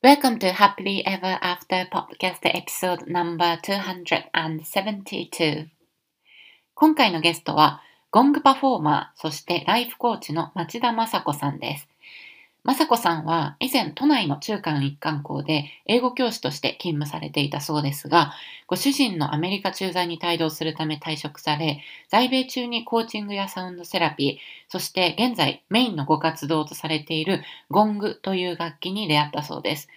Welcome to Happily Ever After Podcast Episode No.272 今回のゲストはゴングパフォーマー、そしてライフコーチの町田雅子さんです。雅子さんは以前都内の中間一貫校で英語教師として勤務されていたそうですが、ご主人のアメリカ駐在に帯同するため退職され、在米中にコーチングやサウンドセラピー、そして現在メインのご活動とされているゴングという楽器に出会ったそうです。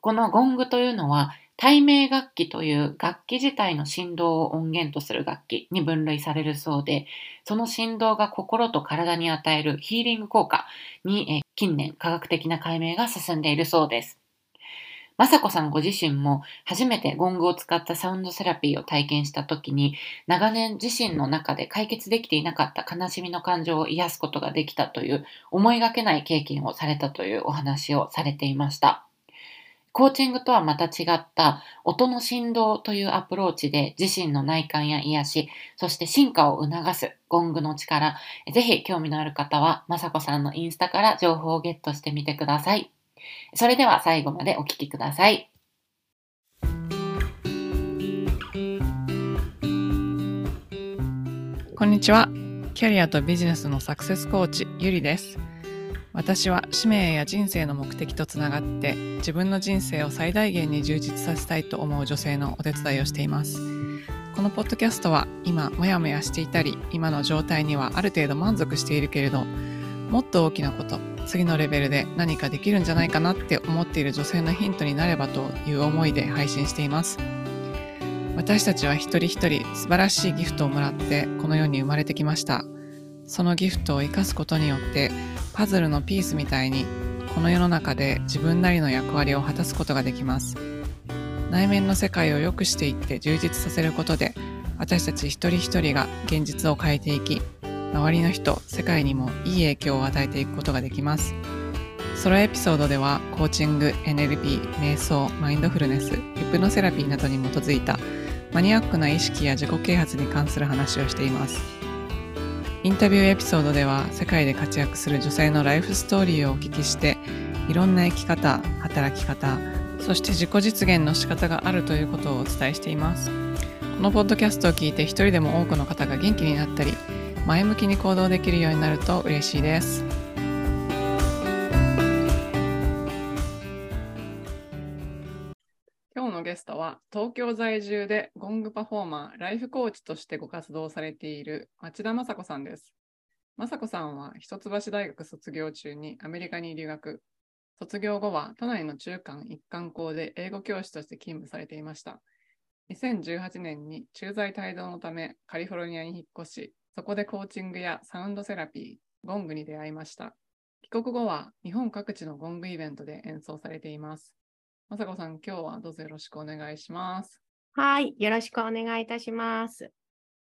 このゴングというのは、体鳴楽器という楽器自体の振動を音源とする楽器に分類されるそうで、その振動が心と体に与えるヒーリング効果に近年科学的な解明が進んでいるそうです。真彩子さんご自身も初めてゴングを使ったサウンドセラピーを体験した時に長年自身の中で解決できていなかった悲しみの感情を癒すことができたという思いがけない経験をされたというお話をされていました。コーチングとはまた違った音の振動というアプローチで自身の内観や癒し、そして進化を促すゴングの力、ぜひ興味のある方は、まさこさんのインスタから情報をゲットしてみてください。それでは最後までお聴きください。こんにちは。キャリアとビジネスのサクセスコーチ、ゆりです。私は使命や人生の目的とつながって自分の人生を最大限に充実させたいと思う女性のお手伝いをしています。このポッドキャストは今モヤモヤしていたり今の状態にはある程度満足しているけれどもっと大きなこと次のレベルで何かできるんじゃないかなって思っている女性のヒントになればという思いで配信しています。私たちは一人一人素晴らしいギフトをもらってこの世に生まれてきました。そのギフトを生かすことによってパズルのピースみたいにこの世の中で自分なりの役割を果たすことができます。内面の世界を良くしていって充実させることで私たち一人一人が現実を変えていき周りの人世界にもいい影響を与えていくことができます。ソロエピソードではコーチング NLP 瞑想マインドフルネスヒプノセラピーなどに基づいたマニアックな意識や自己啓発に関する話をしています。インタビューエピソードでは世界で活躍する女性のライフストーリーをお聞きしていろんな生き方働き方そして自己実現の仕方があるということをお伝えしています。このポッドキャストを聞いて一人でも多くの方が元気になったり前向きに行動できるようになると嬉しいです。今日のゲストは東京在住でゴングパフォーマー、ライフコーチとしてご活動されている町田真彩子さんです。真彩子さんは一橋大学在学中にアメリカに留学。卒業後は都内の中高一貫校で英語教師として勤務されていました。2018年に駐在帯同のためカリフォルニアに引っ越し、そこでコーチングやサウンドセラピー、ゴングに出会いました。帰国後は日本各地のゴングイベントで演奏されています。まさこさん、今日はどうぞよろしくお願いします。はい、よろしくお願いいたします。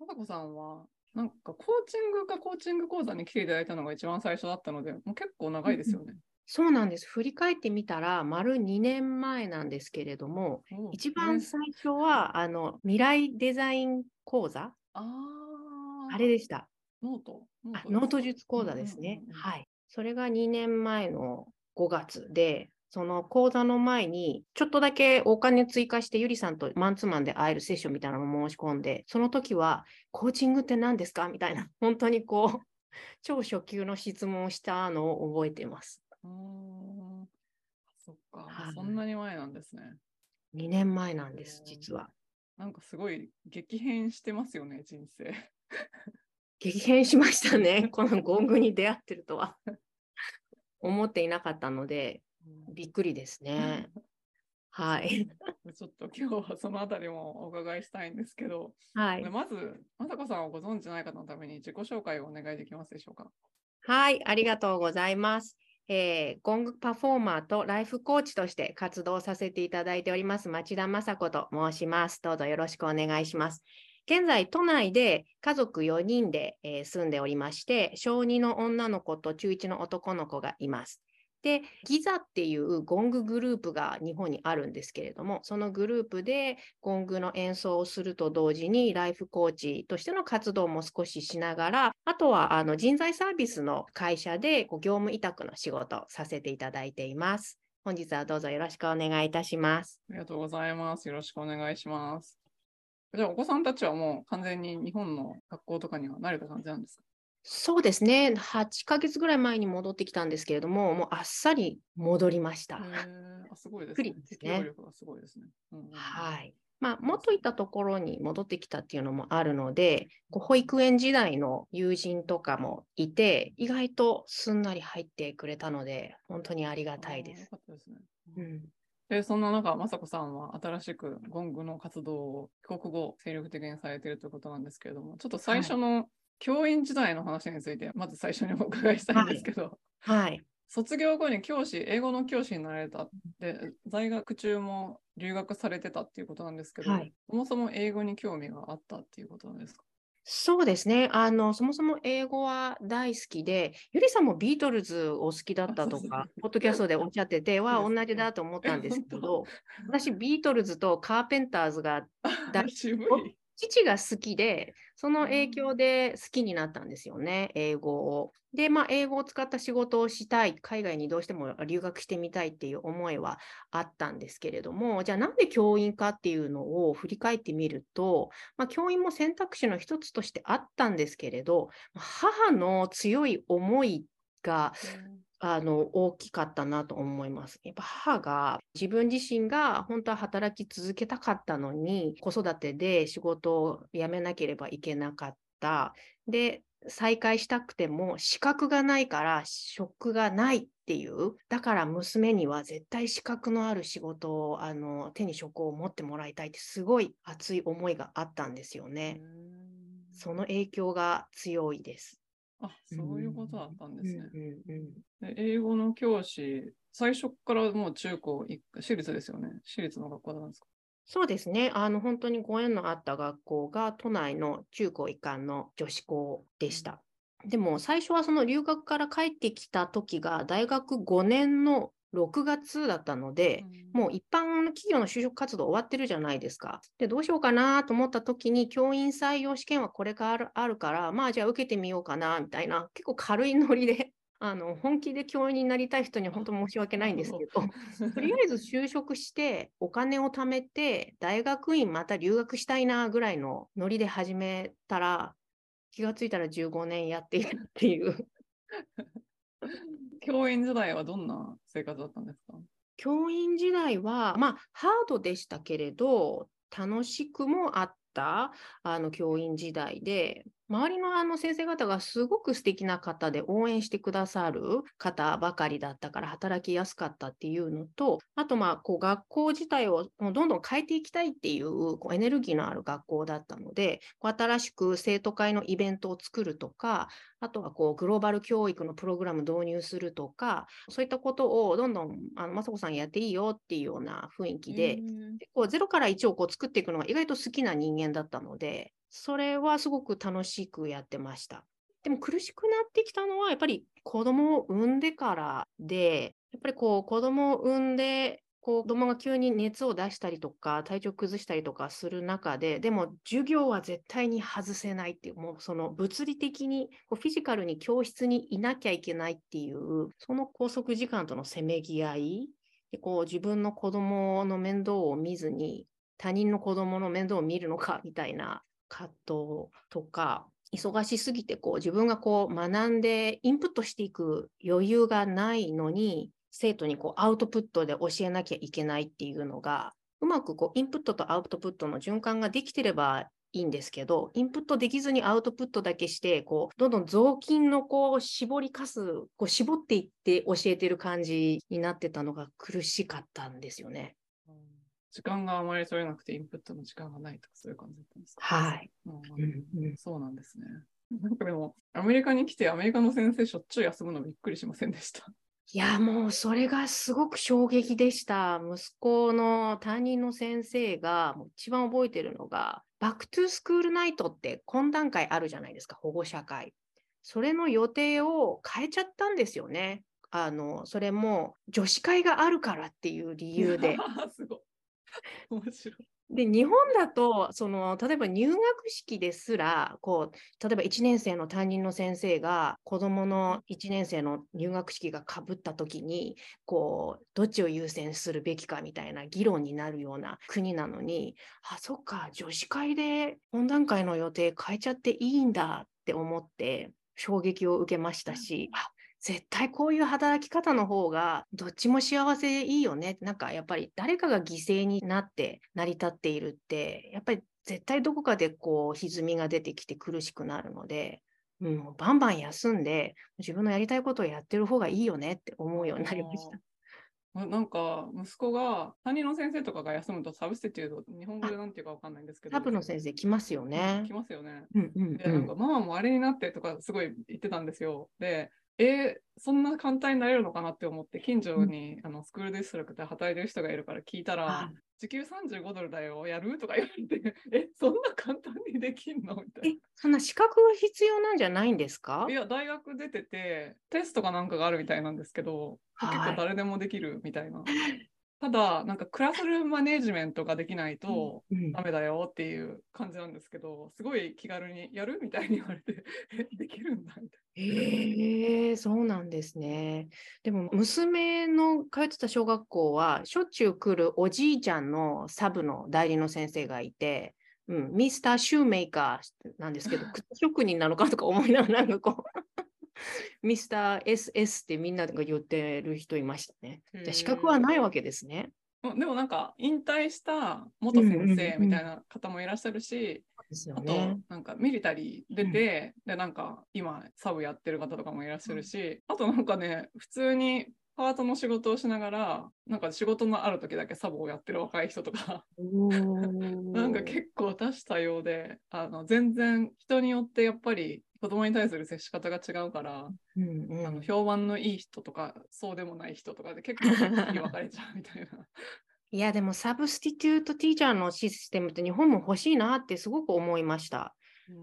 まさこさんは、なんかコーチングかコーチング講座に来ていただいたのが一番最初だったので、もう結構長いですよね。うん、そうなんです。振り返ってみたら、丸2年前なんですけれども、一番最初は、あの未来デザイン講座ああれでした。ノートノート術講座ですね、はい。それが2年前の5月で、その講座の前に、ちょっとだけお金追加して、ゆりさんとマンツーマンで会えるセッションみたいなのを申し込んで、その時は、コーチングって何ですか？みたいな、本当にこう、超初級の質問をしたのを覚えてます。うんそっか、そんなに前なんですね。2年前なんです、実は。なんかすごい激変してますよね、人生。激変しましたね、このゴングに出会ってるとは。思っていなかったので、びっくりですね。はい。ちょっと今日はそのあたりもお伺いしたいんですけど、はい、まず、まさこさんをご存知ない方のために自己紹介をお願いできますでしょうか？はい、ありがとうございます。えー、ゴングパフォーマーとライフコーチとして活動させていただいております町田雅子と申します。どうぞよろしくお願いします。現在、都内で家族4人で、えー、住んでおりまして、小2の女の子と中1の男の子がいます。で、ギザっていうゴンググループが日本にあるんですけれども、そのグループでゴングの演奏をすると同時に、ライフコーチとしての活動も少ししながら、あとはあの人材サービスの会社でこう業務委託の仕事をさせていただいています。本日はどうぞよろしくお願いいたします。ありがとうございます。よろしくお願いします。じゃあ、お子さんたちはもう完全に日本の学校とかには慣れた感じなんですか？そうですね。8ヶ月ぐらい前に戻ってきたんですけれども、もうあっさり戻りました。すごいですね力がすごいですね。うんはい。まあ、元いたところに戻ってきたっていうのもあるので、こう保育園時代の友人とかもいて、意外とすんなり入ってくれたので、本当にありがたいですあーよ。かったですね。うん、で、そんな中、雅子さんは新しくゴングの活動を帰国後、精力的にされているということなんですけれども、ちょっと最初の教員時代の話について、まず最初にお伺いしたいんですけど、はい。卒業後に教師、英語の教師になられたで、在学中も留学されてたっていうことなんですけど、はいそもそも英語に興味があったっていうことなんですか？そうですね。あの、そもそも英語は大好きで、ゆりさんもビートルズお好きだったとかポッドキャストでおっしゃってて、は同じだと思ったんですけ本ど、私、ビートルズとカーペンターズがだ渋い。父が好きで、その影響で好きになったんですよね、英語を。で、まあ、英語を使った仕事をしたい、海外にどうしても留学してみたいっていう思いはあったんですけれども、じゃあなんで教員かっていうのを振り返ってみると、まあ、教員も選択肢の一つとしてあったんですけれど、母の強い思いがあの大きかったなと思います。やっぱ母が自分自身が本当は働き続けたかったのに子育てで仕事を辞めなければいけなかった。で再開したくても資格がないから職がないっていうだから娘には絶対資格のある仕事をあの手に職を持ってもらいたいってすごい熱い思いがあったんですよね。その影響が強いです。あ、そういうことだったんですね。英語の教師、最初からもう中高一私立ですよね。私立の学校なんですか？そうですね。あの、本当にご縁のあった学校が都内の中高一貫の女子校でした。でも最初はその留学から帰ってきた時が大学5年の6月だったので、もう一般の企業の就職活動終わってるじゃないですか。で、どうしようかなと思った時に、教員採用試験はこれからあるから、まあじゃあ受けてみようかな、みたいな、結構軽いノリで、あの、本気で教員になりたい人には本当申し訳ないんですけど、とりあえず就職して、お金を貯めて、大学院また留学したいなぐらいのノリで始めたら、気がついたら15年やっているっていう。教員時代はどんな生活だったんですか？教員時代は、まあ、ハードでしたけれど、楽しくもあったあの教員時代で、周りのあの先生方がすごく素敵な方で応援してくださる方ばかりだったから働きやすかったっていうのと、あとまあこう学校自体をもうどんどん変えていきたいっていうこうエネルギーのある学校だったので、こう新しく生徒会のイベントを作るとか、あとはこうグローバル教育のプログラム導入するとか、そういったことをどんどんあの雅子さんやっていいよっていうような雰囲気で、結構0から1をこう作っていくのが意外と好きな人間だったので、それはすごく楽しくやってました。でも苦しくなってきたのはやっぱり子供を産んでからで、やっぱりこう子供を産んで、子供が急に熱を出したりとか体調崩したりとかする中で、でも授業は絶対に外せないっていう、もうその物理的にフィジカルに教室にいなきゃいけないっていう、その拘束時間とのせめぎ合い、でこう自分の子供の面倒を見ずに他人の子供の面倒を見るのかみたいな葛藤とか忙しすぎてこう自分がこう学んでインプットしていく余裕がないのに生徒にこうアウトプットで教えなきゃいけないっていうのがうまくこうインプットとアウトプットの循環ができてればいいんですけど、インプットできずにアウトプットだけして、こう、どんどん雑巾のこう、絞りかす、こう、絞っていって教えてる感じになってたのが苦しかったんですよね。時間があまり取れなくてインプットの時間がないとかそういう感じだったんですか？はい。うんそうなんですね。なんかでも、アメリカに来てアメリカの先生しょっちゅう休むのびっくりしませんでした？いや、もうそれがすごく衝撃でした。息子の担任の先生が、もう一番覚えてるのが、 Back to School Night って懇談会あるじゃないですか、保護者会。それの予定を変えちゃったんですよね。あの、それも女子会があるからっていう理由で。すごい。面白い。で日本だとその例えば入学式ですらこう例えば1年生の担任の先生が子どもの1年生の入学式がかぶった時にこうどっちを優先するべきかみたいな議論になるような国なのにあそっか女子会で懇談会の予定変えちゃっていいんだって思って衝撃を受けましたし、あ絶対こういう働き方の方がどっちも幸せいいよね。なんかやっぱり誰かが犠牲になって成り立っているってやっぱり絶対どこかでこう歪みが出てきて苦しくなるので、うん、バンバン休んで自分のやりたいことをやってる方がいいよねって思うようになりました。なんか息子が担任の先生とかが休むとサブスティテュード日本語でなんていうかわかんないんですけどサブの先生来ますよね。来ますよね。うんうんうん、でなんかママもあれになってとかすごい言ってたんですよ。でえー、そんな簡単になれるのかなって思って近所に、うん、あのスクールディストラクで働いてる人がいるから聞いたら、時給35ドルだよやる？とか言われて えそんな簡単にできんの？みたいな。そんな資格は必要なんじゃないんですか？いや大学出ててテストかなんかがあるみたいなんですけど、はい、結構誰でもできるみたいな。ただ、なんかクラスルームマネジメントができないとダメだよっていう感じなんですけど、すごい気軽にやるみたいに言われて、え、できるんだみたいな。へえー、そうなんですね。でも、娘の通ってた小学校は、しょっちゅう来るおじいちゃんのサブの代理の先生がいて、うん、ミスターシューメーカーなんですけど、靴職人なのかとか思いながら、なんかこう ミスター SS ってみんなが言ってる人いましたね。じゃ資格はないわけですね。でもなんか引退した元先生みたいな方もいらっしゃるし、あとなんかミリタリー出て、でなんか今サブやってる方とかもいらっしゃるし、あとなんかね普通にパートの仕事をしながら、なんか仕事のある時だけサブをやってる若い人とか なんか結構多種多様で、あの全然人によってやっぱり子供に対する接し方が違うから、うんうん、あの評判のいい人とかそうでもない人とかで結構分かれちゃうみたいな。いやでもサブスティテュートティーチャーのシステムって日本も欲しいなってすごく思いました。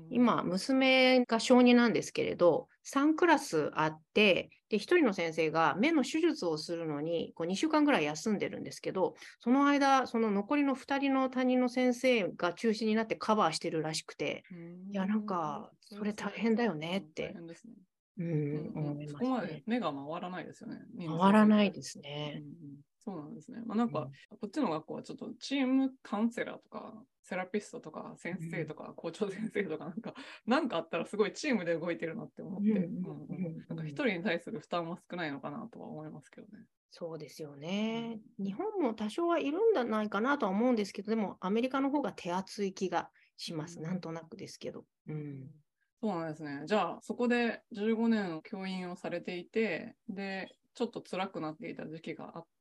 今、娘が小児なんですけれど、3クラスあって、で、1人の先生が目の手術をするのにこう2週間ぐらい休んでるんですけど、その間、その残りの2人の担任の先生が中心になってカバーしてるらしくて、いや、なんか、それ大変だよねって。うん、思いまそこまで目が回らないですよね。回らないですね。うんそうなんですね。まあ、なんか、こっちの学校はちょっとチームカウンセラーとか、セラピストとか、先生とか、校長先生とか、なんか、なんかあったらすごいチームで動いてるなって思って、なんか一人に対する負担は少ないのかなとは思いますけどね。そうですよね。日本も多少はいるんじゃないかなとは思うんですけど、でもアメリカの方が手厚い気がします。なんとなくですけど。うん。そうなんですね。じゃあ、そこで15年教員をされていて、で、ちょっと辛くなっていた時期があっで、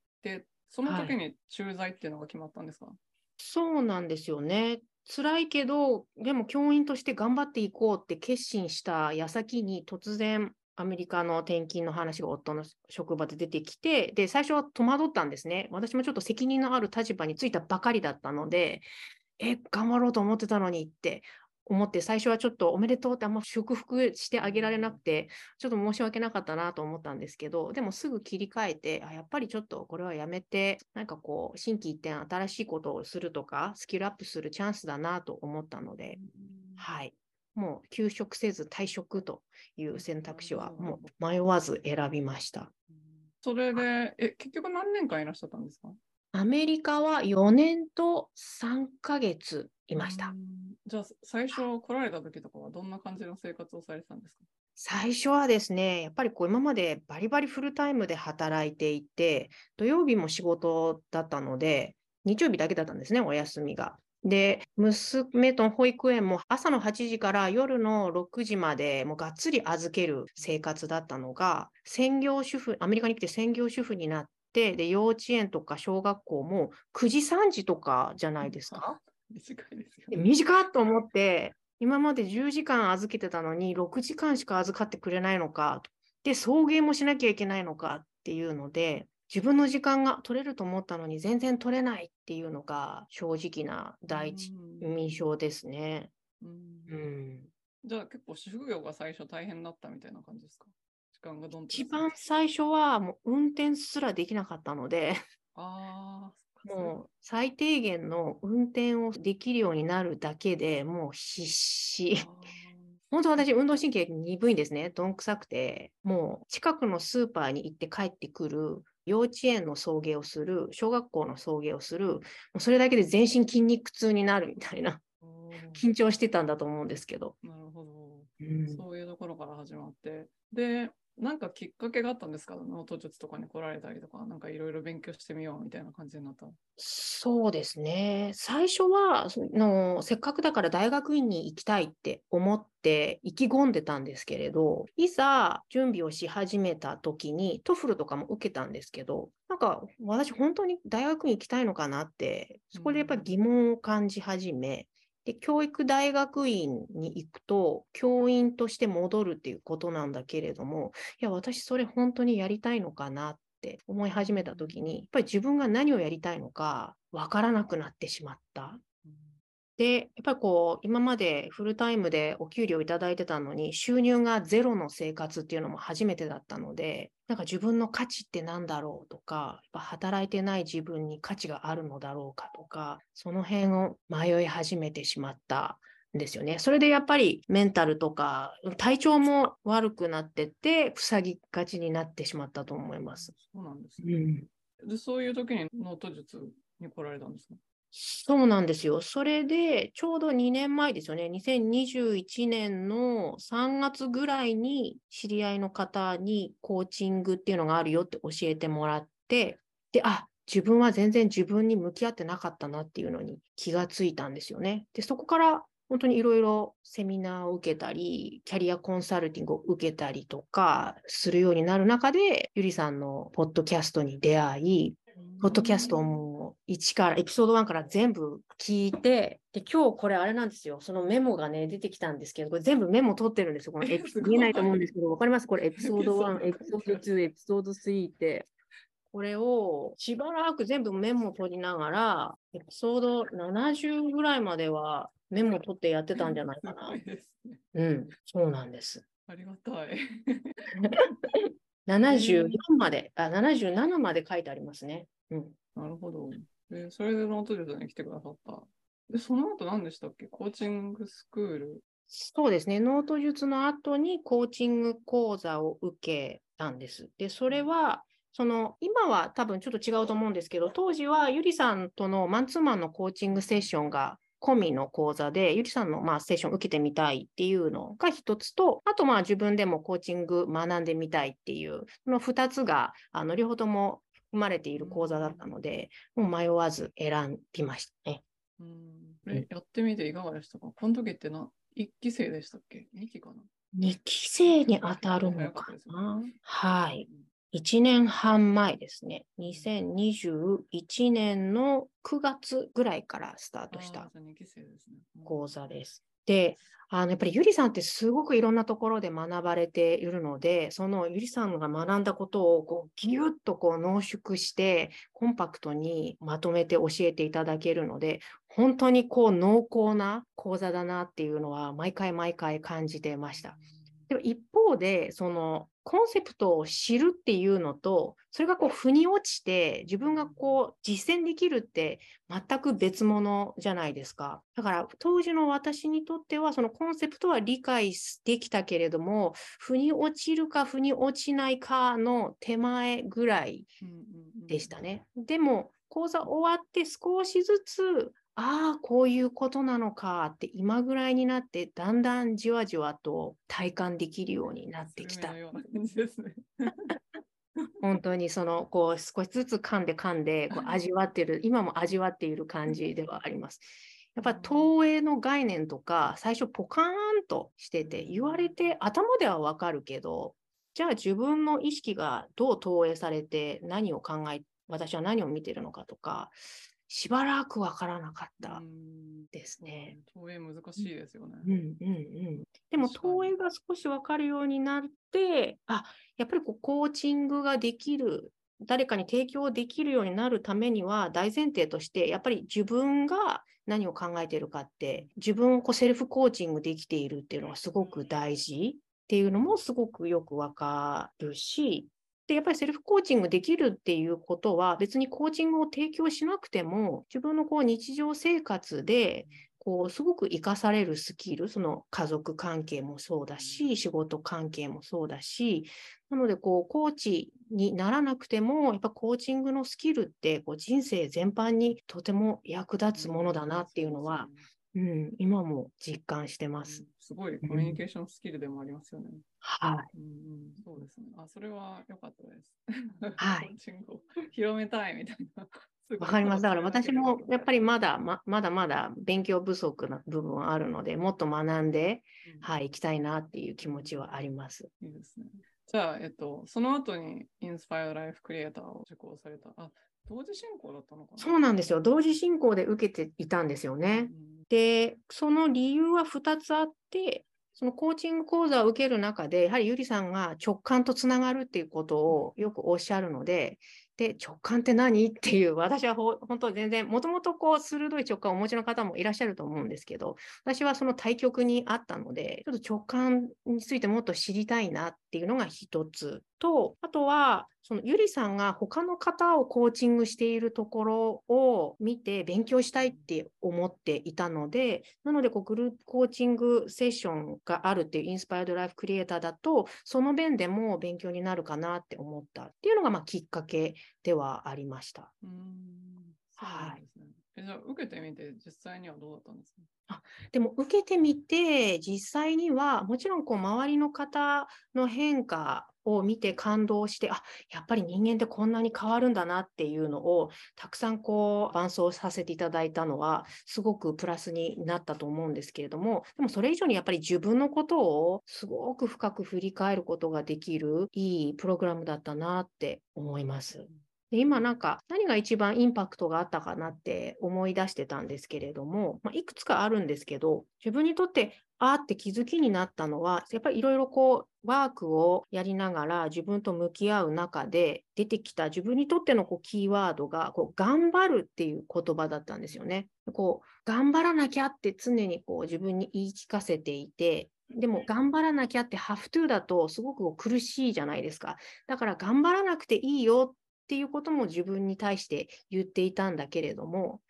その時に駐在っていうのが決まったんですか、はい、そうなんですよね。辛いけど、でも教員として頑張っていこうって決心した矢先に突然アメリカの転勤の話が夫の職場で出てきて、で、最初は戸惑ったんですね。私もちょっと責任のある立場についたばかりだったので、え、頑張ろうと思ってたのにって思って、最初はちょっとおめでとうってあんま祝福してあげられなくて、ちょっと申し訳なかったなと思ったんですけど、でもすぐ切り替えて、あやっぱりちょっとこれはやめて、なんかこう、心機一転新しいことをするとか、スキルアップするチャンスだなと思ったので、はい。もう休職せず退職という選択肢はもう迷わず選びました。それで、え、結局何年間いらっしゃったんですか？アメリカは4年と3ヶ月いました。じゃあ、最初来られた時とかはどんな感じの生活をされてたんですか？最初はですね、やっぱりこう今までバリバリフルタイムで働いていて、土曜日も仕事だったので、日曜日だけだったんですね、お休みが。で、娘と保育園も朝の8時から夜の6時までもうがっつり預ける生活だったのが、専業主婦、アメリカに来て専業主婦になって、で、幼稚園とか小学校も9時3時とかじゃないですか？短いですよ、ね。短っと思って、今まで10時間預けてたのに6時間しか預かってくれないのか、で、送迎もしなきゃいけないのかっていうので、自分の時間が取れると思ったのに全然取れないっていうのが正直な第一印象ですね。うん。うん、じゃあ結構主婦業が最初大変だったみたいな感じですか？時間がどん一番最初はもう運転すらできなかったので。あもう最低限の運転をできるようになるだけでもう必死。本当私、運動神経鈍いんですね。どんくさくて。もう近くのスーパーに行って帰ってくる、幼稚園の送迎をする、小学校の送迎をする、もうそれだけで全身筋肉痛になるみたいな、緊張してたんだと思うんですけど。なるほど、うんそういうところから始まって。で、なんかきっかけがあったんですか？ノート術とかに来られたりとか、なんかいろいろ勉強してみようみたいな感じになった。そうですね。最初はその、せっかくだから大学院に行きたいって思って意気込んでたんですけれど、いざ準備をし始めた時に、 TOEFL とかも受けたんですけど、なんか私本当に大学院行きたいのかなって、そこでやっぱり疑問を感じ始め、で、教育大学院に行くと、教員として戻るっていうことなんだけれども、いや、私それ本当にやりたいのかなって思い始めた時に、やっぱり自分が何をやりたいのかわからなくなってしまった。で、やっぱりこう、今までフルタイムでお給料いただいてたのに、収入がゼロの生活っていうのも初めてだったので、なんか自分の価値って何だろうとか、やっぱ働いてない自分に価値があるのだろうかとか、その辺を迷い始めてしまったんですよね。それでやっぱりメンタルとか、体調も悪くなってって、塞ぎがちになってしまったと思います。そうなんですね。うんで、そういう時にノート術に来られたんですか？そうなんですよ。それで、ちょうど2年前ですよね。2021年の3月ぐらいに知り合いの方にコーチングっていうのがあるよって教えてもらって、で、あ、自分は全然自分に向き合ってなかったなっていうのに気がついたんですよね。で、そこから本当にいろいろセミナーを受けたり、キャリアコンサルティングを受けたりとかするようになる中で、ゆりさんのポッドキャストに出会い、ポッドキャストをもう1から、エピソード1から全部聞いて、で、今日これあれなんですよ。そのメモがね、出てきたんですけど、これ全部メモ取ってるんですよ。このエピ 見えないと思うんですけど、わかります？これエピソード1、エピすソード2、エピソード3 って。これをしばらく全部メモ取りながら、エピソード70ぐらいまではメモ取ってやってたんじゃないかな。うん、そうなんです。ありがたい。74まで、あ、77まで書いてありますね。なるほど。で、それでノート術に来てくださった。で、その後何でしたっけ？コーチングスクール。そうですね。ノート術の後にコーチング講座を受けたんです。で、それは、その、今は多分ちょっと違うと思うんですけど、当時はゆりさんとのマンツーマンのコーチングセッションが込みの講座で、ゆりさんのまあセッション受けてみたいっていうのが一つと、あとまあ自分でもコーチング学んでみたいっていう、この二つが、あの、両方とも含まれている講座だったので、もう迷わず選びましたね。うん。やってみていかがでしたか？この時ってな、1期生でしたっけ ?2 期かな？2期生に当たるのかな？はい。1年半前ですね。2021年の9月ぐらいからスタートしたあーじゃあ2期生ですね。うん講座です。で、あのやっぱりゆりさんってすごくいろんなところで学ばれているので、そのゆりさんが学んだことをこうギュッとこう濃縮して、コンパクトにまとめて教えていただけるので、本当にこう濃厚な講座だなっていうのは毎回毎回感じてました。でも一方で、そのコンセプトを知るっていうのと、それがこう腑に落ちて、自分がこう実践できるって全く別物じゃないですか。だから当時の私にとっては、そのコンセプトは理解できたけれども、腑に落ちるか腑に落ちないかの手前ぐらいでしたね。でも、講座終わって少しずつ、ああ、こういうことなのかって今ぐらいになって、だんだんじわじわと体感できるようになってきた。ような感じですね。本当にその、こう少しずつ噛んで噛んで、こう味わってる、今も味わっている感じではあります。やっぱ投影の概念とか、最初ポカーンとしてて、言われて頭ではわかるけど、じゃあ自分の意識がどう投影されて何を考え、私は何を見てるのかとか、しばらくわからなかったうんですね。投影難しいですよね。うんうんうん。でも投影が少しわかるようになって、あ、やっぱりこうコーチングができる、誰かに提供できるようになるためには大前提として、やっぱり自分が何を考えているかって、自分をこうセルフコーチングできているっていうのがすごく大事っていうのもすごくよくわかるし、で、やっぱりセルフコーチングできるっていうことは、別にコーチングを提供しなくても、自分のこう日常生活で、こうすごく活かされるスキル、その家族関係もそうだし、仕事関係もそうだし、なのでこうコーチにならなくても、やっぱコーチングのスキルってこう人生全般にとても役立つものだなっていうのは、うん、今も実感してます。すごいコミュニケーションスキルでもありますよね。はい。うんうん、そうですね。あ、それは良かったです。はい 広めたいみたいな。わかります。だから私もやっぱり、りまだままだまだ勉強不足な部分はあるので、もっと学んで、うんはい、行きたいなっていう気持ちはあります。いいですね。じゃあ、えっと、その後にインスパイアライフクリエイターを受講された。あ、同時進行だったのかなそうなんですよ。同時進行で受けていたんですよね。うんで、その理由は2つあって、そのコーチング講座を受ける中で、やはりゆりさんが直感とつながるっていうことをよくおっしゃるので、で、直感って何？っていう、私はほ本当全然、もともとこう鋭い直感をお持ちの方もいらっしゃると思うんですけど、私はその対極にあったので、ちょっと直感についてもっと知りたいなっていうのが一つと、あとは、そのゆりさんが他の方をコーチングしているところを見て勉強したいって思っていたので、なのでこうグループコーチングセッションがあるっていうインスパイアドライフクリエイターだと、その面でも勉強になるかなって思ったっていうのがまあきっかけではありました。うんそうなんですね。えじゃあ、受けてみて、実際にはどうだったんですか？でも受けてみて、実際にはもちろんこう周りの方の変化を見て感動して、あやっぱり人間ってこんなに変わるんだなっていうのをたくさんこう伴走させていただいたのは、すごくプラスになったと思うんですけれども、でもそれ以上にやっぱり自分のことをすごく深く振り返ることができるいいプログラムだったなって思います。で今なんか何が一番インパクトがあったかなって思い出してたんですけれども、まあ、いくつかあるんですけど、自分にとってあーって気づきになったのは、やっぱりいろいろこうワークをやりながら自分と向き合う中で出てきた自分にとってのこうキーワードがこう頑張るっていう言葉だったんですよね。こう頑張らなきゃって常にこう自分に言い聞かせていて、でも頑張らなきゃって have to だとすごく苦しいじゃないですか。だから頑張らなくていいよっていうことも自分に対して言っていたんだけれども、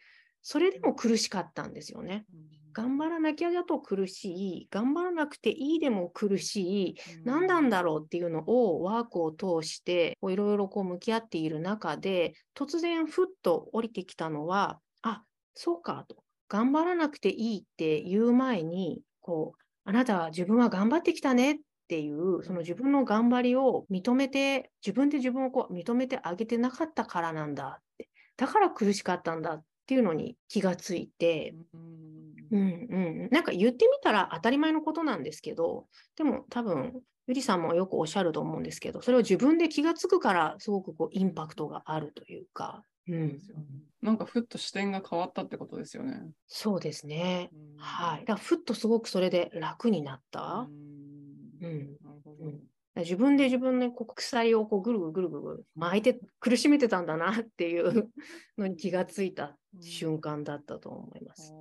それでも苦しかったんですよね。頑張らなきゃだと苦しい、頑張らなくていいでも苦しい、何なんだろうっていうのをワークを通していろいろこう向き合っている中で、突然ふっと降りてきたのは、あ、そうかと。頑張らなくていいって言う前に、こう、あなたは自分は頑張ってきたねっていう、その自分の頑張りを認めて、自分で自分をこう認めてあげてなかったからなんだって。だから苦しかったんだっていうのに気がついて、うんうん、なんか言ってみたら当たり前のことなんですけど、でも多分、ゆりさんもよくおっしゃると思うんですけど、それを自分で気がつくから、すごくこうインパクトがあるというか、うんなんかふっと視点が変わったってことですよね。そうですね。うんはい。だふっとすごくそれで楽になった。うんうんなるほど。うん自分で自分のこう鎖をこうぐるぐるぐるぐる巻いて苦しめてたんだなっていうのに気がついた瞬間だったと思います。す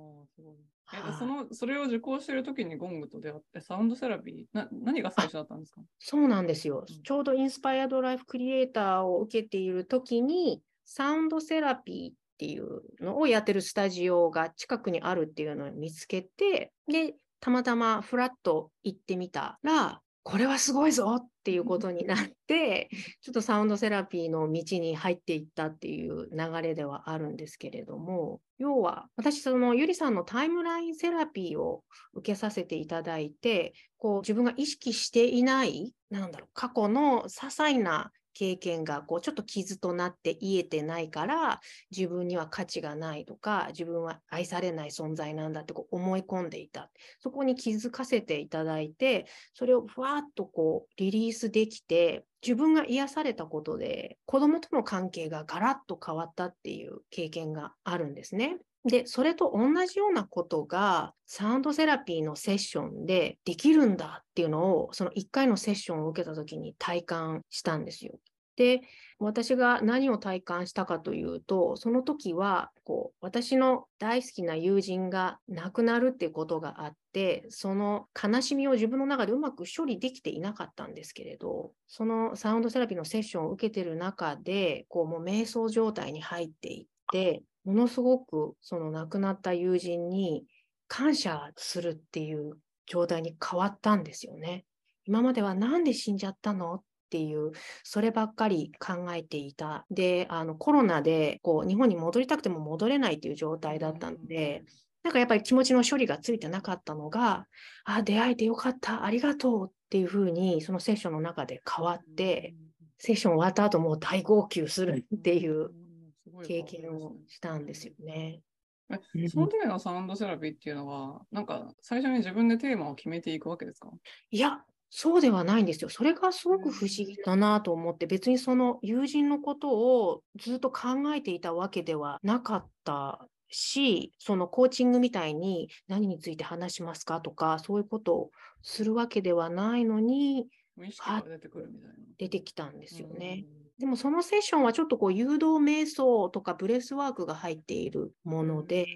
ごいえはいそのそれを受講してる時にゴングと出会ってサウンドセラピーな何が最初だったんですかそうなんですようん。ちょうどインスパイアドライフクリエイターを受けている時に、サウンドセラピーっていうのをやってるスタジオが近くにあるっていうのを見つけて、で、たまたまフラッと行ってみたら、これはすごいぞっていうことになって、ちょっとサウンドセラピーの道に入っていったっていう流れではあるんですけれども、要は私、そのゆりさんのタイムラインセラピーを受けさせていただいて、こう自分が意識していない、なんだろう、過去の些細な経験がこうちょっと傷となって癒えてないから自分には価値がないとか自分は愛されない存在なんだってこう思い込んでいたそこに気づかせていただいてそれをふわっとこうリリースできて自分が癒されたことで子供との関係がガラッと変わったっていう経験があるんですね。で、それと同じようなことがサウンドセラピーのセッションでできるんだっていうのを、その1回のセッションを受けた時に体感したんですよ。で、私が何を体感したかというと、その時はこう私の大好きな友人が亡くなるっていうことがあって、その悲しみを自分の中でうまく処理できていなかったんですけれど、そのサウンドセラピーのセッションを受けてる中で、こうもう瞑想状態に入っていって、ものすごくその亡くなった友人に感謝するっていう状態に変わったんですよね。今まではなんで死んじゃったの？っていう、そればっかり考えていた。で、あのコロナでこう日本に戻りたくても戻れないっていう状態だったので、なんかやっぱり気持ちの処理がついてなかったのが、あ、出会えてよかった、ありがとうっていうふうに、そのセッションの中で変わって、セッション終わった後もう大号泣するっていう経験をしたんですよね。えその時のサウンドセラピーっていうのは、なんか最初に自分でテーマを決めていくわけですか？いや、そうではないんですよ。それがすごく不思議だなと思って、別にその友人のことをずっと考えていたわけではなかったし、そのコーチングみたいに何について話しますかとか、そういうことをするわけではないのに出てくるみたいな。出てきたんですよね。でもそのセッションはちょっとこう誘導瞑想とかブレスワークが入っているもので、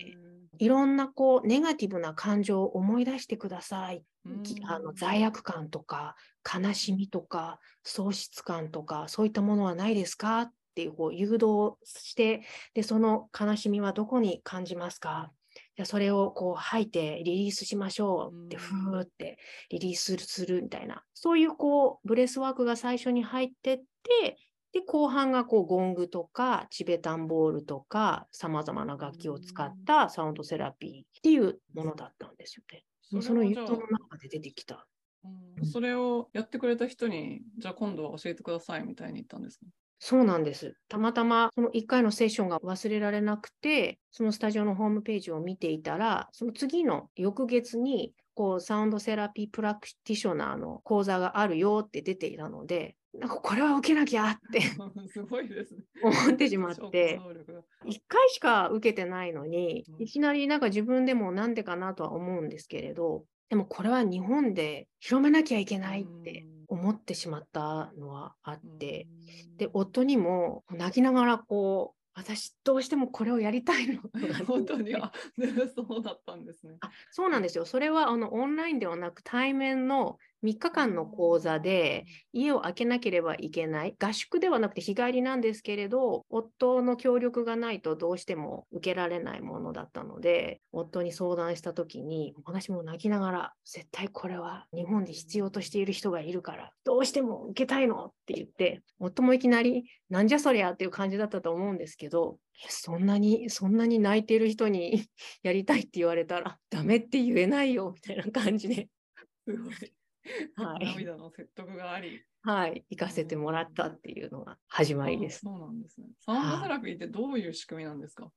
いろんなこうネガティブな感情を思い出してください。あの罪悪感とか悲しみとか喪失感とかそういったものはないですかっていうこう誘導してでその悲しみはどこに感じますか？じゃあそれをこう吐いてリリースしましょうってうん。ふーってリリースするみたいな。そういうこうブレスワークが最初に入ってってで後半がこうゴングとかチベタンボールとかさまざまな楽器を使ったサウンドセラピーっていうものだったんですよね。もうその誘導の中で出てきた。うんそれをやってくれた人に、じゃあ今度は教えてくださいみたいに言ったんですか？そうなんです。たまたまその1回のセッションが忘れられなくて、そのスタジオのホームページを見ていたら、その次の翌月にこうサウンドセラピープラクティショナーの講座があるよって出ていたので、なんかこれは受けなきゃって。すごいですね。思ってしまっ消て化、能力が。1回しか受けてないのにう、ん。いきなりなんか自分でもなんでかなとは思うんですけれど、でもこれは日本で広めなきゃいけないって思ってしまったのはあって、で、夫にも泣きながらこう、私どうしてもこれをやりたいの本当に、そうだったんですね。あそうなんですよ。それはあのオンラインではなく対面の3日間の講座で家を空けなければいけない。合宿ではなくて日帰りなんですけれど夫の協力がないとどうしても受けられないものだったので夫に相談した時に私も泣きながら絶対これは日本で必要としている人がいるからどうしても受けたいのって言って夫もいきなりなんじゃそりゃっていう感じだったと思うんですけどそんなにそんなに泣いてる人に やりたいって言われたらダメって言えないよみたいな感じで、はい涙の説得があり。はい、行かせてもらったっていうのが始まりです。あそうなんですね。サウンドセラピーってどういう仕組みなんですか？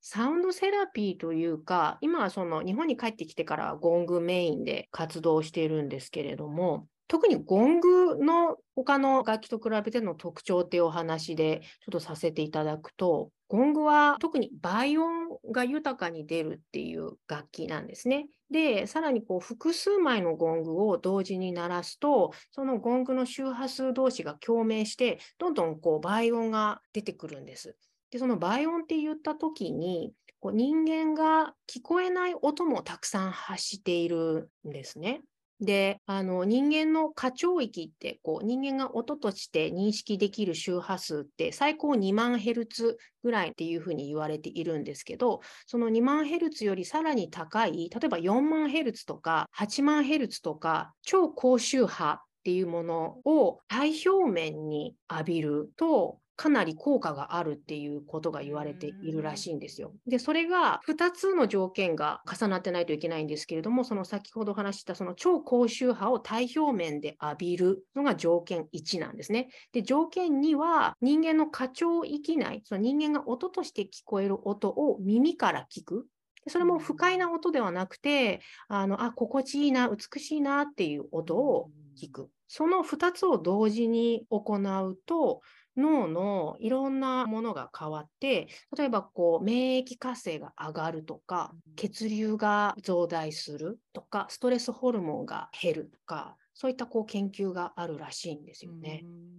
サウンドセラピーというか、今はその日本に帰ってきてからゴングメインで活動しているんですけれども、特にゴングの他の楽器と比べての特徴っていうお話でちょっとさせていただくと、ゴングは特に倍音が豊かに出るっていう楽器なんですね。で、さらにこう複数枚のゴングを同時に鳴らすと、そのゴングの周波数同士が共鳴して、どんどんこう倍音が出てくるんです。で、その倍音って言った時に、こう人間が聞こえない音もたくさん発しているんですね。で、あの人間の過聴域ってこう人間が音として認識できる周波数って最高2万ヘルツぐらいっていうふうに言われているんですけど、その2万ヘルツよりさらに高い、例えば4万ヘルツとか8万ヘルツとか超高周波っていうものを体表面に浴びるとかなり効果があるっていうことが言われているらしいんですよ。で、それが2つの条件が重なってないといけないんですけれども、その先ほどお話ししたその超高周波を体表面で浴びるのが条件1なんですね。で、条件2は人間の過聴域内、その人間が音として聞こえる音を耳から聞く。でそれも不快な音ではなくて、あの、あ、心地いいな、美しいなっていう音を聞く。その2つを同時に行うと、脳のいろんなものが変わって、例えばこう免疫活性が上がるとか、血流が増大するとか、ストレスホルモンが減るとか、そういったこう研究があるらしいんですよね。うん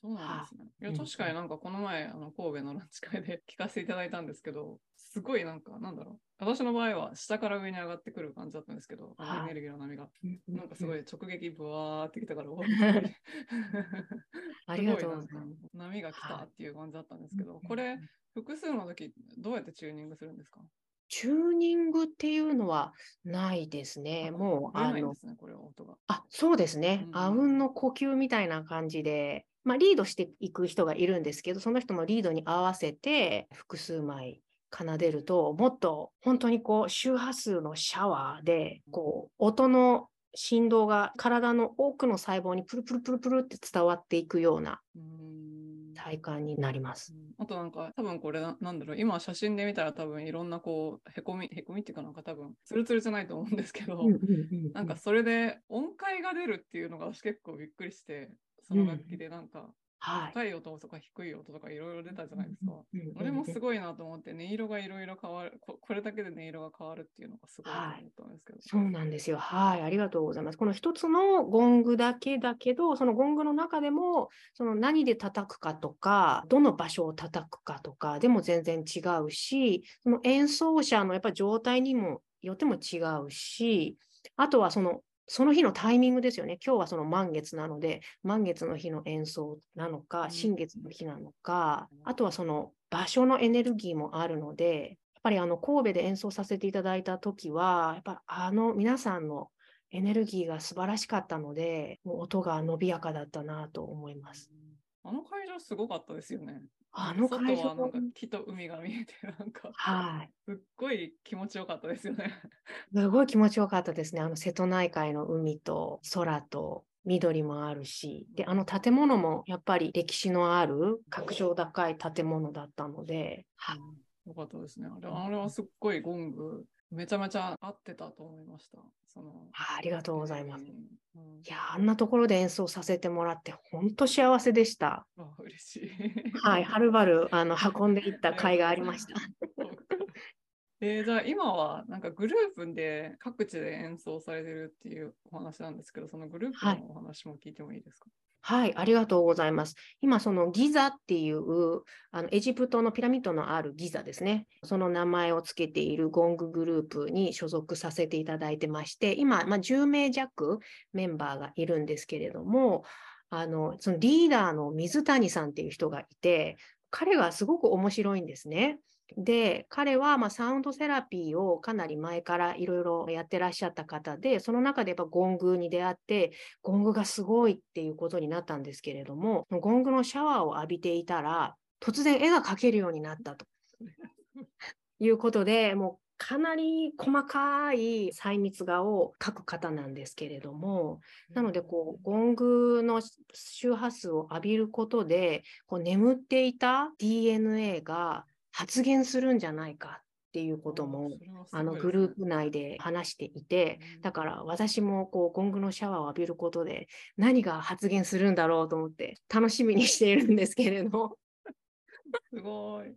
そうなんですね。いや、確かになんかこの前、あの神戸のランチ会で聞かせていただいたんですけど、すごいなんか、なんだろう。私の場合は下から上に上がってくる感じだったんですけど、エネルギーの波が。なんかすごい直撃ブワーってきたから、ありがとうございます。波が来たっていう感じだったんですけど、これ、複数の時、どうやってチューニングするんですか？チューニングっていうのはないですね。もう、あの、これは音が。あ、そうですね。あうんの呼吸みたいな感じで、まあ、リードしていく人がいるんですけど、その人のリードに合わせて複数枚奏でると、もっと本当にこう周波数のシャワーで、こう音の振動が体の多くの細胞にプルプルプルプルって伝わっていくような体感になります。あとなんか多分これなんだろう今写真で見たら多分いろんなこうへこみへこみっていうかなんか多分ツルツルじゃないと思うんですけど、なんかそれで音階が出るっていうのが私結構びっくりしてその楽器でなんかはい、高い音とか低い音とかいろいろ出たじゃないですか。これもすごいなと思って、音色がいろいろ変わるこ、これだけで音色が変わるっていうのがすごいと思ったんですけど、はい、そうなんですよ。はい、ありがとうございます。この一つのゴングだけだけど、そのゴングの中でも、その何で叩くかとか、どの場所を叩くかとかでも全然違うし、その演奏者のやっぱ状態にもよっても違うし、あとはそのその日のタイミングですよね。今日はその満月なので、満月の日の演奏なのか、新月の日なのか、あとはその場所のエネルギーもあるので、やっぱりあの神戸で演奏させていただいた時は、やっぱあの皆さんのエネルギーが素晴らしかったので、もう音が伸びやかだったなと思います。あの会場すごかったですよね。あの会場はなんか木と海が見えて、なんか、はい。すっごい気持ちよかったですよね。すごい気持ちよかったですね。あの瀬戸内海の海と空と緑もあるし、で、あの建物もやっぱり歴史のある格調高い建物だったので、はい。よかったですね。あれあれはすっごいゴングめちゃめちゃ合ってたと思いました。そのあありがとうございます。うん、いや、あんなところで演奏させてもらって、本当幸せでした。あ嬉しい。はい、はるばるあの運んでいった 甲斐がありました。えー、じゃあ今はなんかグループで各地で演奏されてるっていうお話なんですけど、そのグループのお話も聞いてもいいですか、はい、ありがとうございます。今、そのギザっていうあのエジプトのピラミッドのあるギザですね。その名前を付けているゴンググループに所属させていただいてまして、今、まあ、10名弱メンバーがいるんですけれども、あのそのリーダーの水谷さんっていう人がいて、彼がすごく面白いんですね。で、彼はまサウンドセラピーをかなり前からいろいろやってらっしゃった方で、その中でやっぱゴングに出会って、ゴングがすごいっていうことになったんですけれども、ゴングのシャワーを浴びていたら、突然絵が描けるようになったと いうことで、もうかなり細かい細密画を描く方なんですけれども、なのでこう、ゴングの周波数を浴びることで、こう眠っていた DNA が発言するんじゃないかっていうことも、あのグループ内で話していて、だから私もこうゴングのシャワーを浴びることで何が発言するんだろうと思って楽しみにしているんですけれど。すごい。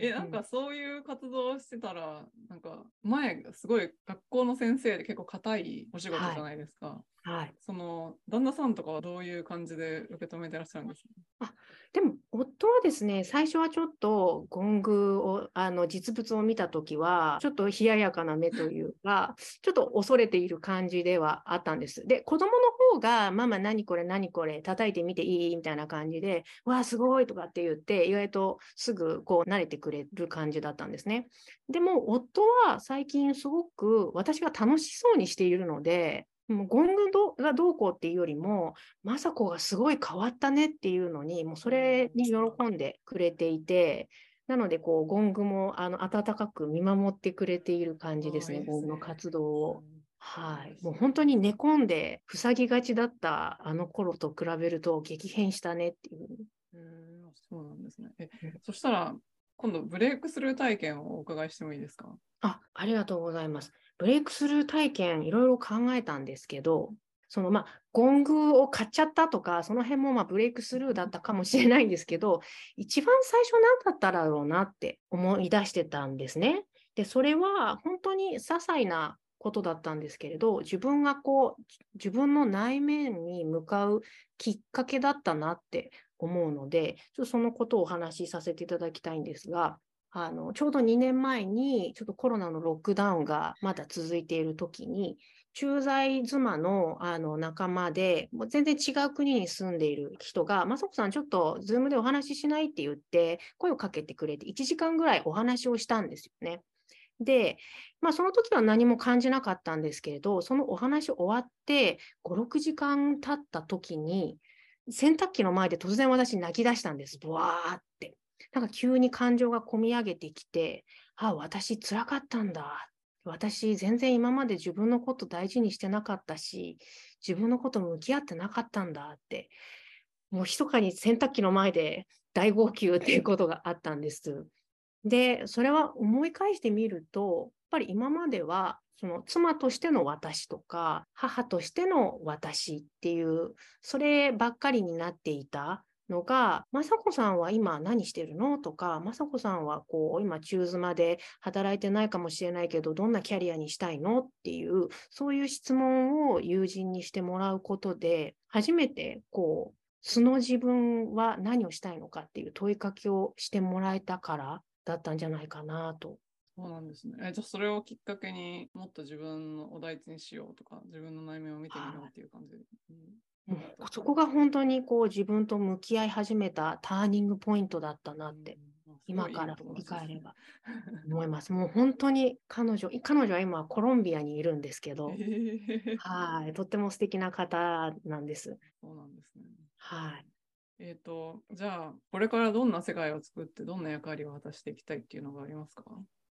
え、なんかそういう活動をしてたら、なんか前、すごい学校の先生で結構硬いお仕事じゃないですか。はいはい、その旦那さんとかはどういう感じで受け止めてらっしゃるんですか？あでも夫はですね最初はちょっとゴングをあの実物を見た時はちょっと冷ややかな目というか ちょっと恐れている感じではあったんです。で子供の方がママ何これ何これ叩いてみていいみたいな感じでわあすごいとかって言って意外とすぐこう慣れてくれる感じだったんですね。でも夫は最近すごく私が楽しそうにしているのでもうゴングがどうこうっていうよりも、雅子がすごい変わったねっていうのに、もうそれに喜んでくれていて、なので、こう、ゴングもあの温かく見守ってくれている感じですね、すねゴングの活動を。はい。もう本当に寝込んで塞ぎがちだったあの頃と比べると激変したねっていう。うんそうなんですね。え、そしたら、今度ブレイクスルー体験をお伺いしてもいいですか？あ、ありがとうございます。ブレイクスルー体験いろいろ考えたんですけど、そのまあ、ゴングを買っちゃったとか、その辺もまあブレイクスルーだったかもしれないんですけど、一番最初何だったらろうなって思い出してたんですね。で、それは本当に些細なことだったんですけれど、自分がこう、自分の内面に向かうきっかけだったなって思うので、ちょっとそのことをお話しさせていただきたいんですが、あのちょうど2年前にちょっとコロナのロックダウンがまだ続いている時に、駐在妻のあの仲間で、もう全然違う国に住んでいる人が、まさこさん、ちょっとズームでお話ししない？って言って、声をかけてくれて、1時間ぐらいお話をしたんですよね。で、まあ、その時は何も感じなかったんですけれど、そのお話終わって、5、6時間経った時に、洗濯機の前で突然私泣き出したんです。ブワーって。なんか急に感情がこみ上げてきて、あ、私辛かったんだ。私全然今まで自分のこと大事にしてなかったし、自分のこと向き合ってなかったんだって、もう密かに洗濯機の前で大号泣っていうことがあったんです。で、それは思い返してみると、やっぱり今まではその妻としての私とか母としての私っていうそればっかりになっていたのが、雅子さんは今何してるの？とか、雅子さんはこう今中妻で働いてないかもしれないけど、どんなキャリアにしたいの？っていう、そういう質問を友人にしてもらうことで、初めてこう、素の自分は何をしたいのかっていう問いかけをしてもらえたからだったんじゃないかなと。そうなんですね。えじゃあそれをきっかけにもっと自分のお大事にしようとか、自分の内面を見てみようっていう感じで。うん、そこが本当にこう自分と向き合い始めたターニングポイントだったなって、今から振り返れば思います。もう本当に彼女、彼女は今コロンビアにいるんですけど、はい、とっても素敵な方なんです。そうなんですね。はい。えっ、ー、と、じゃあ、これからどんな世界を作って、どんな役割を果たしていきたいっていうのがありますか？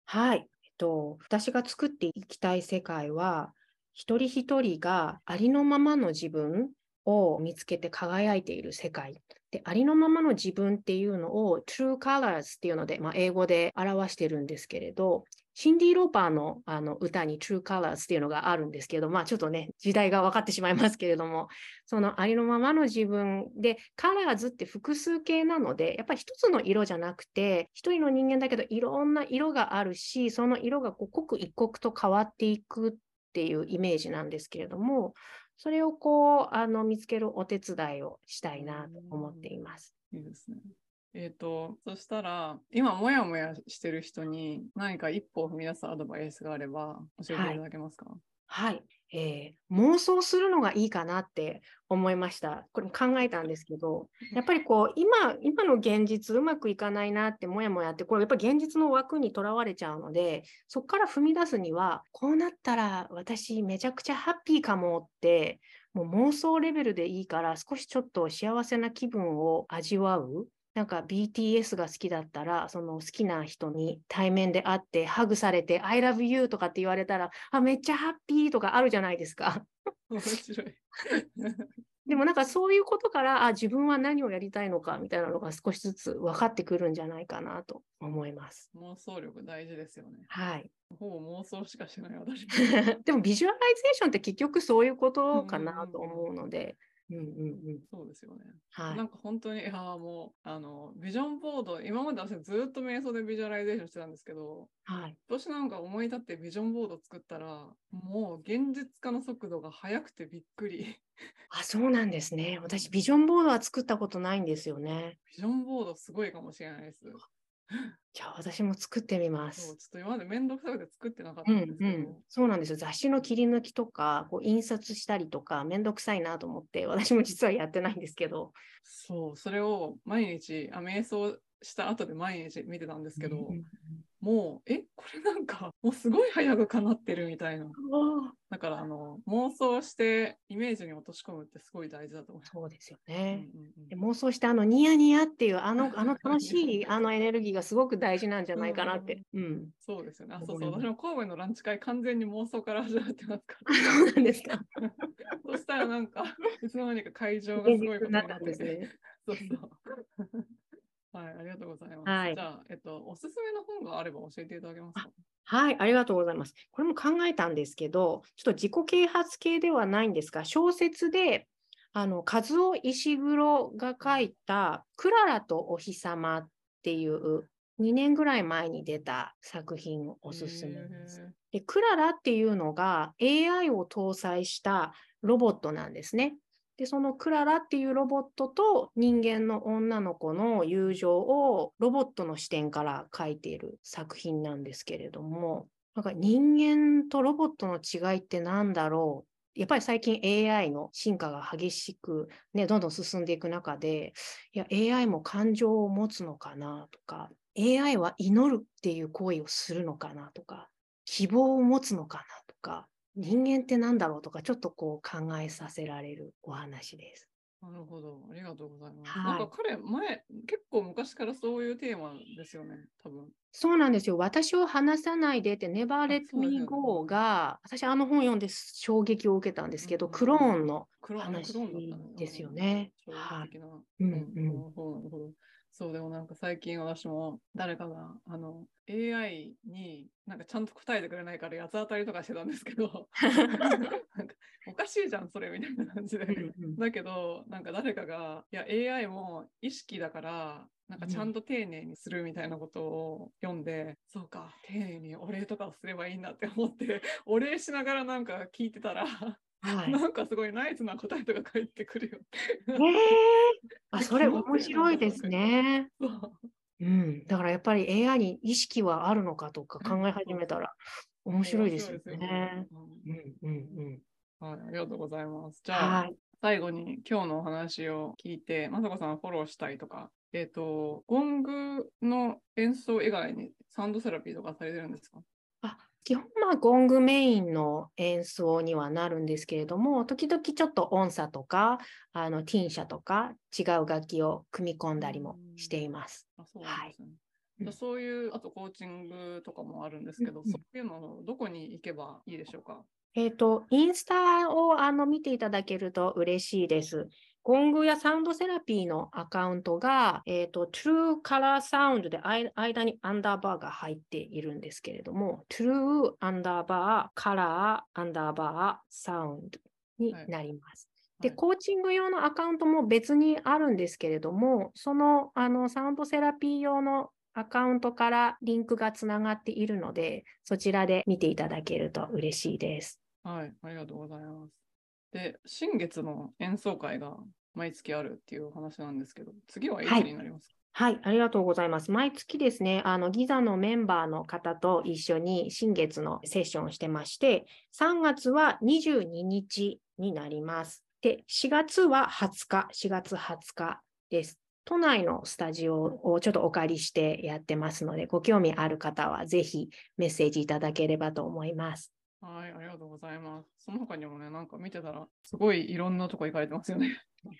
はい。えっと、私が作っていきたい世界は、一人一人がありのままの自分を見つけて輝いている世界。で、ありのままの自分っていうのを True Colors っていうので、まあ、英語で表してるんですけれど、シンディ・ローパーのあの歌に True Colors っていうのがあるんですけど、まあちょっとね、時代が分かってしまいますけれども、そのありのままの自分で、Colors って複数形なので、やっぱり一つの色じゃなくて、一人の人間だけどいろんな色があるし、その色がこう刻一刻と変わっていくっていうイメージなんですけれども、それをこう、あの、見つけるお手伝いをしたいなと思っています。いいですね。えっ、ー、と、そしたら、今、もやもやしてる人に何か一歩を踏み出すアドバイスがあれば、教えていただけますか、はい、はい、えー、妄想するのがいいかなって思いました。これ考えたんですけど、やっぱりこう、今、今の現実うまくいかないなってもやもやって、これやっぱ現実の枠にとらわれちゃうので、そこから踏み出すには、こうなったら私めちゃくちゃハッピーかもって、もう妄想レベルでいいから少しちょっと幸せな気分を味わうなんか BTS が好きだったら、その好きな人に対面で会って、ハグされて、I love you とかって言われたら、あ、めっちゃハッピーとかあるじゃないですか。面白い。でもなんかそういうことから、あ、自分は何をやりたいのかみたいなのが少しずつ分かってくるんじゃないかなと思います。妄想力大事ですよね。はい。ほぼ妄想しかしない私。でもビジュアライゼーションって結局そういうことかなと思うので。うんうんうん、そうですよね。はい、なんか本当に、いやもう、あの、ビジョンボード、今まで私ずっと瞑想でビジュアライゼーションしてたんですけど、はい、今年なんか思い立ってビジョンボード作ったら、もう現実化の速度が速くてびっくり。あ、そうなんですね。私、ビジョンボードは作ったことないんですよね。ビジョンボードすごいかもしれないです。じゃあ私も作ってみます。ちょっと今まで面倒くさくて作ってなかったんですけど、うんうん、そうなんですよ。雑誌の切り抜きとか、こう印刷したりとか、面倒くさいなと思って、私も実はやってないんですけど。そう、それを毎日、あ瞑想した後で毎日見てたんですけど、うんうん、もう、え、これなんか、もうすごい早く叶ってるみたいな。だから、あの、妄想してイメージに落とし込むってすごい大事だと思います。そうですよね。うんうんうん、で妄想して、あの、ニヤニヤっていう、あの、あの楽しい、あのエネルギーがすごく大事なんじゃないかなって。うん、うん、そうですよね。あ、そうそう。私も神戸のランチ会、完全に妄想から始まってますから。そうなんですか。そしたらなんか、いつの間にか会場がすごいことになったんですね。そうそう。はい、ありがとうございます。はい、じゃあ、えっと、おすすめの本があれば教えていただけますか？はい、ありがとうございます。これも考えたんですけど、ちょっと自己啓発系ではないんですが、小説で、あの、和夫石黒が書いた、クララとお日様っていう2年ぐらい前に出た作品をおすすめです。で、クララっていうのが AI を搭載したロボットなんですね。で、そのクララっていうロボットと人間の女の子の友情をロボットの視点から描いている作品なんですけれども、なんか人間とロボットの違いって何だろう？やっぱり最近 AI の進化が激しく、ね、どんどん進んでいく中で、いや、AI も感情を持つのかなとか、AI は祈るっていう行為をするのかなとか、希望を持つのかなとか、人間って何だろうとか、ちょっとこう考えさせられるお話です。なるほど。ありがとうございます。はいなんか彼、前、結構昔からそういうテーマですよね、多分。そうなんですよ。私を話さないでって、Never Let そうです Me が、私あの本読んで衝撃を受けたんですけど、うんクローンの、クローン話ですよねうんはい。うんうんそう、でもなんか最近私も誰かが、あの、AI になんかちゃんと答えてくれないから八つ当たりとかしてたんですけど、なんかおかしいじゃん、それみたいな感じで。うんうんだけど、なんか誰かが、いや、AI も意識だから、なんかちゃんと丁寧にするみたいなことを読んで、そうか、丁寧にお礼とかをすればいいんだって思って、お礼しながらなんか聞いてたら、はい。なんかすごいナイスな答えとか返ってくるよ。えー、あ、それ面白いですね。そううん。だからやっぱり AI に意識はあるのかとか考え始めたら面白いですよね。うんうんうんはい、ありがとうございます。じうん。ゃあ、はい。最後に今日のお話を聞いて、まさこさんフォローしたいとか、えっ、と、ゴングの演奏以外にサウンドセラピーとかされてるんですか？あ基本まあゴングメインの演奏にはなるんですけれども、時々ちょっと音叉とか、あのティーン社とか違う楽器を組み込んだりもしています。あそうなんですね。うんじゃあそういう、あとコーチングとかもあるんですけど、うんうんそういうのどこに行けばいいでしょうか？えっ、と、インスタをあの見ていただけると嬉しいです。ゴングやサウンドセラピーのアカウントが、えっ、と、True Color Sound で間にアンダーバーが入っているんですけれども、True アンダーバー Color アンダーバー Sound になります。で、はいコーチング用のアカウントも別にあるんですけれども、そのあのサウンドセラピー用のアカウントからリンクがつながっているので、そちらで見ていただけると嬉しいです。はい、ありがとうございます。で、新月の演奏会が毎月あるっていうお話なんですけど、次はいつはいになりますか、はい、ありがとうございます。毎月ですね、あのギザのメンバーの方と一緒に新月のセッションをしてまして、3月は22日になります。で、4月は20日、4月20日です。都内のスタジオをちょっとお借りしてやってますので、ご興味ある方はぜひメッセージいただければと思います。はい、ありがとうございます。その他にもね、なんか見てたら、すごいいろんなとこ行かれてますよね。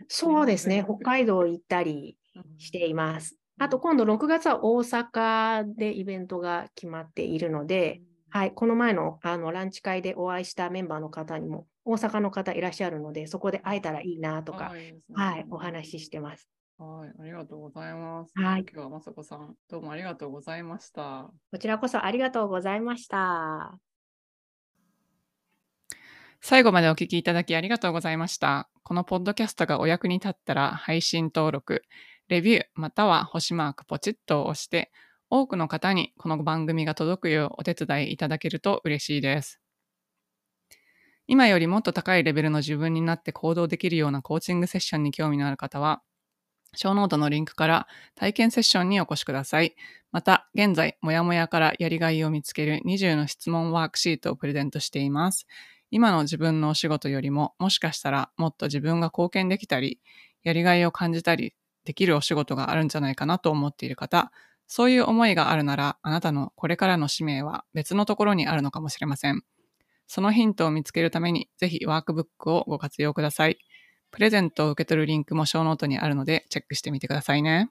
そうですね、う ん北海道行ったりしています。あと今度6月は大阪でイベントが決まっているので、はい、この前のあのランチ会でお会いしたメンバーの方にも大阪の方いらっしゃるので、そこで会えたらいいなとか、はいいねはい、お話ししてます。はい、ありがとうございます。はい今日はまさこさん、どうもありがとうございました。こちらこそありがとうございました。最後までお聞きいただきありがとうございました。このポッドキャストがお役に立ったら配信登録、レビューまたは星マークポチッと押して多くの方にこの番組が届くようお手伝いいただけると嬉しいです。今よりもっと高いレベルの自分になって行動できるようなコーチングセッションに興味のある方は、ショーノートのリンクから体験セッションにお越しください。また、現在、もやもやからやりがいを見つける20の質問ワークシートをプレゼントしています。今の自分のお仕事よりも、もしかしたらもっと自分が貢献できたり、やりがいを感じたりできるお仕事があるんじゃないかなと思っている方、そういう思いがあるなら、あなたのこれからの使命は別のところにあるのかもしれません。そのヒントを見つけるために、ぜひワークブックをご活用ください。プレゼントを受け取るリンクもショーノートにあるので、チェックしてみてくださいね。